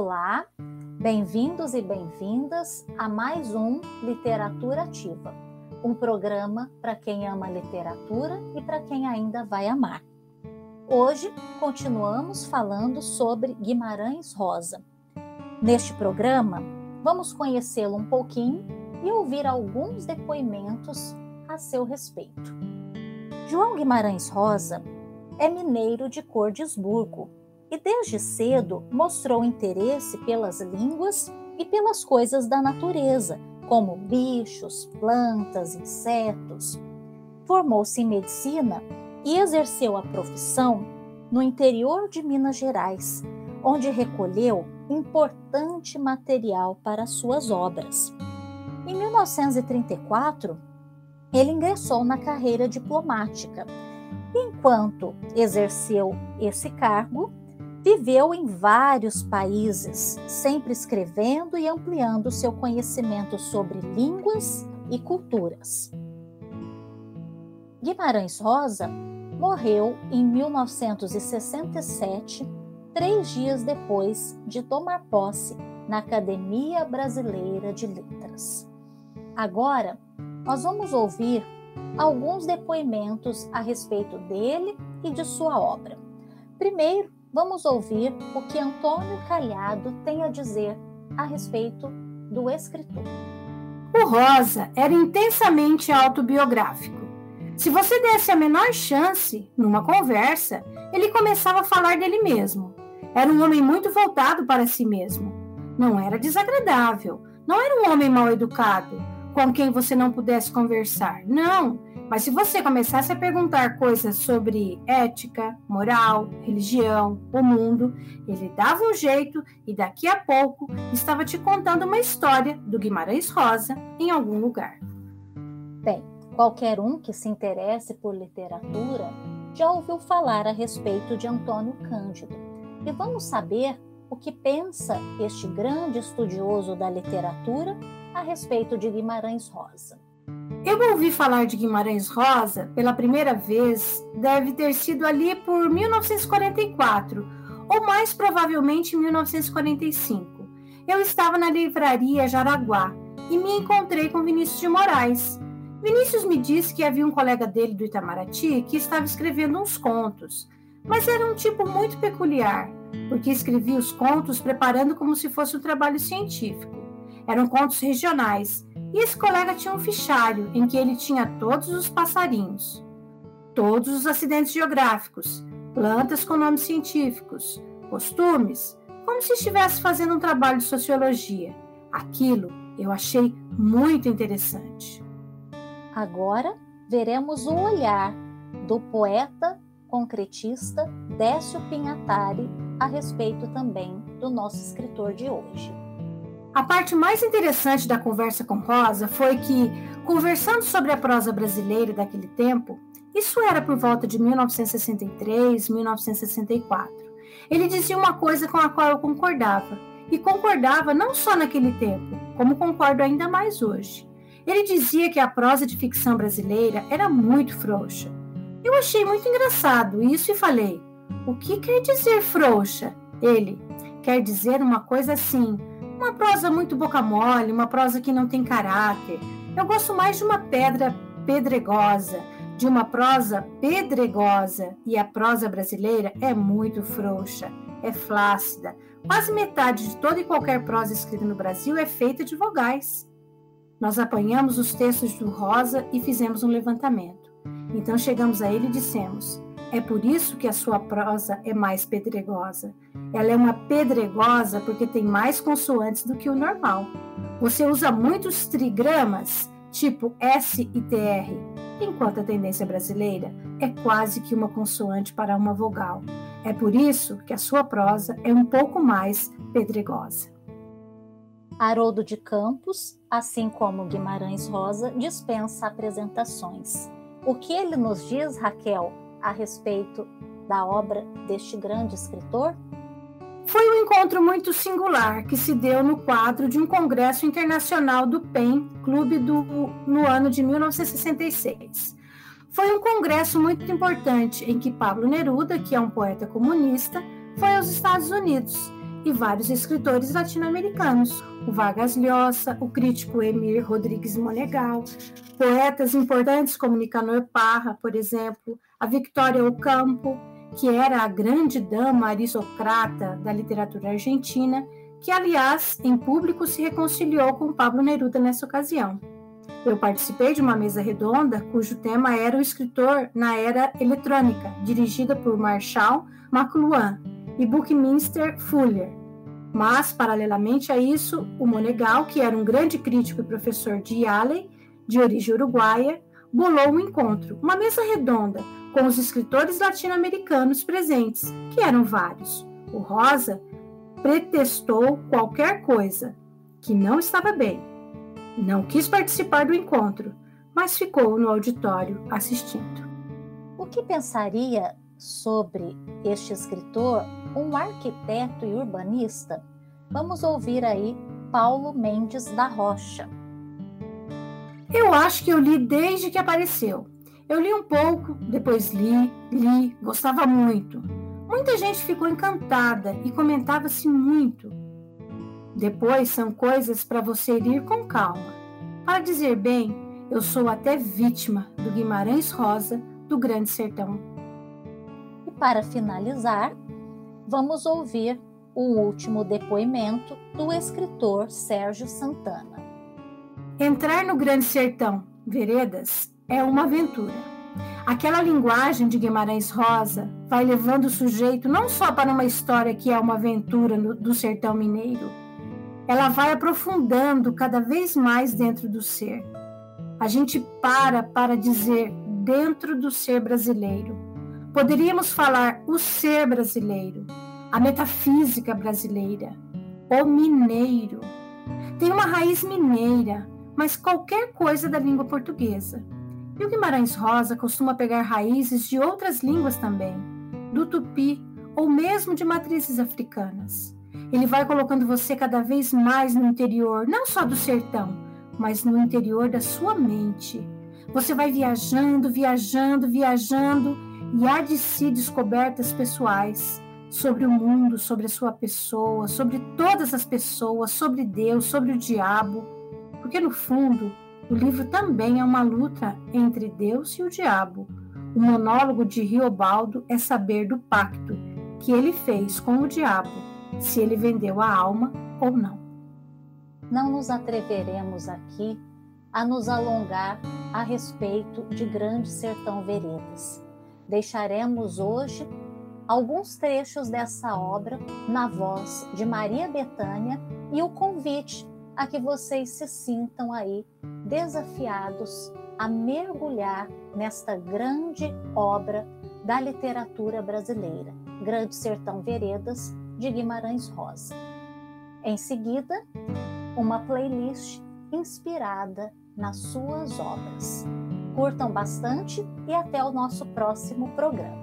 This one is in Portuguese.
Olá, bem-vindos e bem-vindas a mais um Literatura Ativa, um programa para quem ama literatura e para quem ainda vai amar. Hoje continuamos falando sobre Guimarães Rosa. Neste programa, vamos conhecê-lo um pouquinho e ouvir alguns depoimentos a seu respeito. João Guimarães Rosa é mineiro de Cordesburgo, e desde cedo mostrou interesse pelas línguas e pelas coisas da natureza, como bichos, plantas, insetos. Formou-se em medicina e exerceu a profissão no interior de Minas Gerais, onde recolheu importante material para suas obras. Em 1934, ele ingressou na carreira diplomática. Enquanto exerceu esse cargo, Viveu em vários países, sempre escrevendo e ampliando seu conhecimento sobre línguas e culturas. Guimarães Rosa morreu em 1967, três dias depois de tomar posse na Academia Brasileira de Letras. Agora, nós vamos ouvir alguns depoimentos a respeito dele e de sua obra. Primeiro, vamos ouvir o que Antônio Calhado tem a dizer a respeito do escritor. O Rosa era intensamente autobiográfico. Se você desse a menor chance, numa conversa, ele começava a falar dele mesmo. Era um homem muito voltado para si mesmo. Não era desagradável, não era um homem mal educado, com quem você não pudesse conversar. Não, mas se você começasse a perguntar coisas sobre ética, moral, religião, o mundo, ele dava um jeito e daqui a pouco estava te contando uma história do Guimarães Rosa em algum lugar. Bem, qualquer um que se interesse por literatura já ouviu falar a respeito de Antônio Cândido. E vamos saber o que pensa este grande estudioso da literatura a respeito de Guimarães Rosa. Eu ouvi falar de Guimarães Rosa pela primeira vez, deve ter sido ali por 1944, ou mais provavelmente 1945. Eu estava na livraria Jaraguá e me encontrei com Vinícius de Moraes. Vinícius me disse que havia um colega dele do Itamaraty que estava escrevendo uns contos, mas era um tipo muito peculiar, porque escrevia os contos preparando como se fosse um trabalho científico. Eram contos regionais e esse colega tinha um fichário em que ele tinha todos os passarinhos, todos os acidentes geográficos, plantas com nomes científicos, costumes, como se estivesse fazendo um trabalho de sociologia. Aquilo eu achei muito interessante. Agora veremos o olhar do poeta concretista Décio Pinhatari a respeito também do nosso escritor de hoje. A parte mais interessante da conversa com Rosa foi que, conversando sobre a prosa brasileira daquele tempo, isso era por volta de 1963, 1964, ele dizia uma coisa com a qual eu concordava, e concordava não só naquele tempo, como concordo ainda mais hoje. Ele dizia que a prosa de ficção brasileira era muito frouxa. Eu achei muito engraçado isso e falei: o que quer dizer frouxa? Ele quer dizer uma coisa assim uma prosa muito boca mole, uma prosa que não tem caráter. Eu gosto mais de uma pedra pedregosa, de uma prosa pedregosa. E a prosa brasileira é muito frouxa, é flácida. Quase metade de toda e qualquer prosa escrita no Brasil é feita de vogais. Nós apanhamos os textos do Rosa e fizemos um levantamento. Então chegamos a ele e dissemos: é por isso que a sua prosa é mais pedregosa. Ela é uma pedregosa porque tem mais consoantes do que o normal. Você usa muitos trigramas, tipo S e TR, enquanto a tendência brasileira é quase que uma consoante para uma vogal. É por isso que a sua prosa é um pouco mais pedregosa. Haroldo de Campos, assim como Guimarães Rosa, dispensa apresentações. O que ele nos diz, Raquel, a respeito da obra deste grande escritor? Foi um encontro muito singular que se deu no quadro de um congresso internacional do PEN, Clube do, no ano de 1966. Foi um congresso muito importante em que Pablo Neruda, que é um poeta comunista, foi aos Estados Unidos e vários escritores latino-americanos, o Vargas Llosa, o crítico Emir Rodrigues Monegal, poetas importantes como Nicanor Parra, por exemplo, a Victoria Ocampo, que era a grande dama aristocrata da literatura argentina, que, aliás, em público se reconciliou com Pablo Neruda nessa ocasião. Eu participei de uma mesa redonda cujo tema era o escritor na era eletrônica, dirigida por Marshall McLuhan e Buckminster Fuller. Mas, paralelamente a isso, o Monegal, que era um grande crítico e professor de Yale, de origem uruguaia, bolou um encontro, uma mesa redonda, com os escritores latino-americanos presentes, que eram vários. O Rosa pretextou qualquer coisa que não estava bem. Não quis participar do encontro, mas ficou no auditório assistindo. O que pensaria sobre este escritor um arquiteto e urbanista? Vamos ouvir aí Paulo Mendes da Rocha. Eu acho que eu li desde que apareceu. Eu li um pouco, depois li, li, gostava muito. Muita gente ficou encantada e comentava-se muito. Depois são coisas para você ir com calma. Para dizer bem, eu sou até vítima do Guimarães Rosa do Grande Sertão. E para finalizar, vamos ouvir o último depoimento do escritor Sérgio Santana. Entrar no Grande Sertão, veredas, é uma aventura. Aquela linguagem de Guimarães Rosa vai levando o sujeito não só para uma história que é uma aventura no, do sertão mineiro, ela vai aprofundando cada vez mais dentro do ser. A gente para para dizer dentro do ser brasileiro. Poderíamos falar o ser brasileiro, a metafísica brasileira, o mineiro. Tem uma raiz mineira, mas qualquer coisa da língua portuguesa. E o Guimarães Rosa costuma pegar raízes de outras línguas também, do tupi ou mesmo de matrizes africanas. Ele vai colocando você cada vez mais no interior, não só do sertão, mas no interior da sua mente. Você vai viajando, viajando, viajando e há de si descobertas pessoais sobre o mundo, sobre a sua pessoa, sobre todas as pessoas, sobre Deus, sobre o diabo. Porque no fundo, o livro também é uma luta entre Deus e o diabo. O monólogo de Riobaldo é saber do pacto que ele fez com o diabo, se ele vendeu a alma ou não. Não nos atreveremos aqui a nos alongar a respeito de Grande Sertão Veredas. Deixaremos hoje alguns trechos dessa obra na voz de Maria Betânia e o convite a que vocês se sintam aí desafiados a mergulhar nesta grande obra da literatura brasileira, Grande Sertão Veredas, de Guimarães Rosa. Em seguida, uma playlist inspirada nas suas obras. Curtam bastante e até o nosso próximo programa.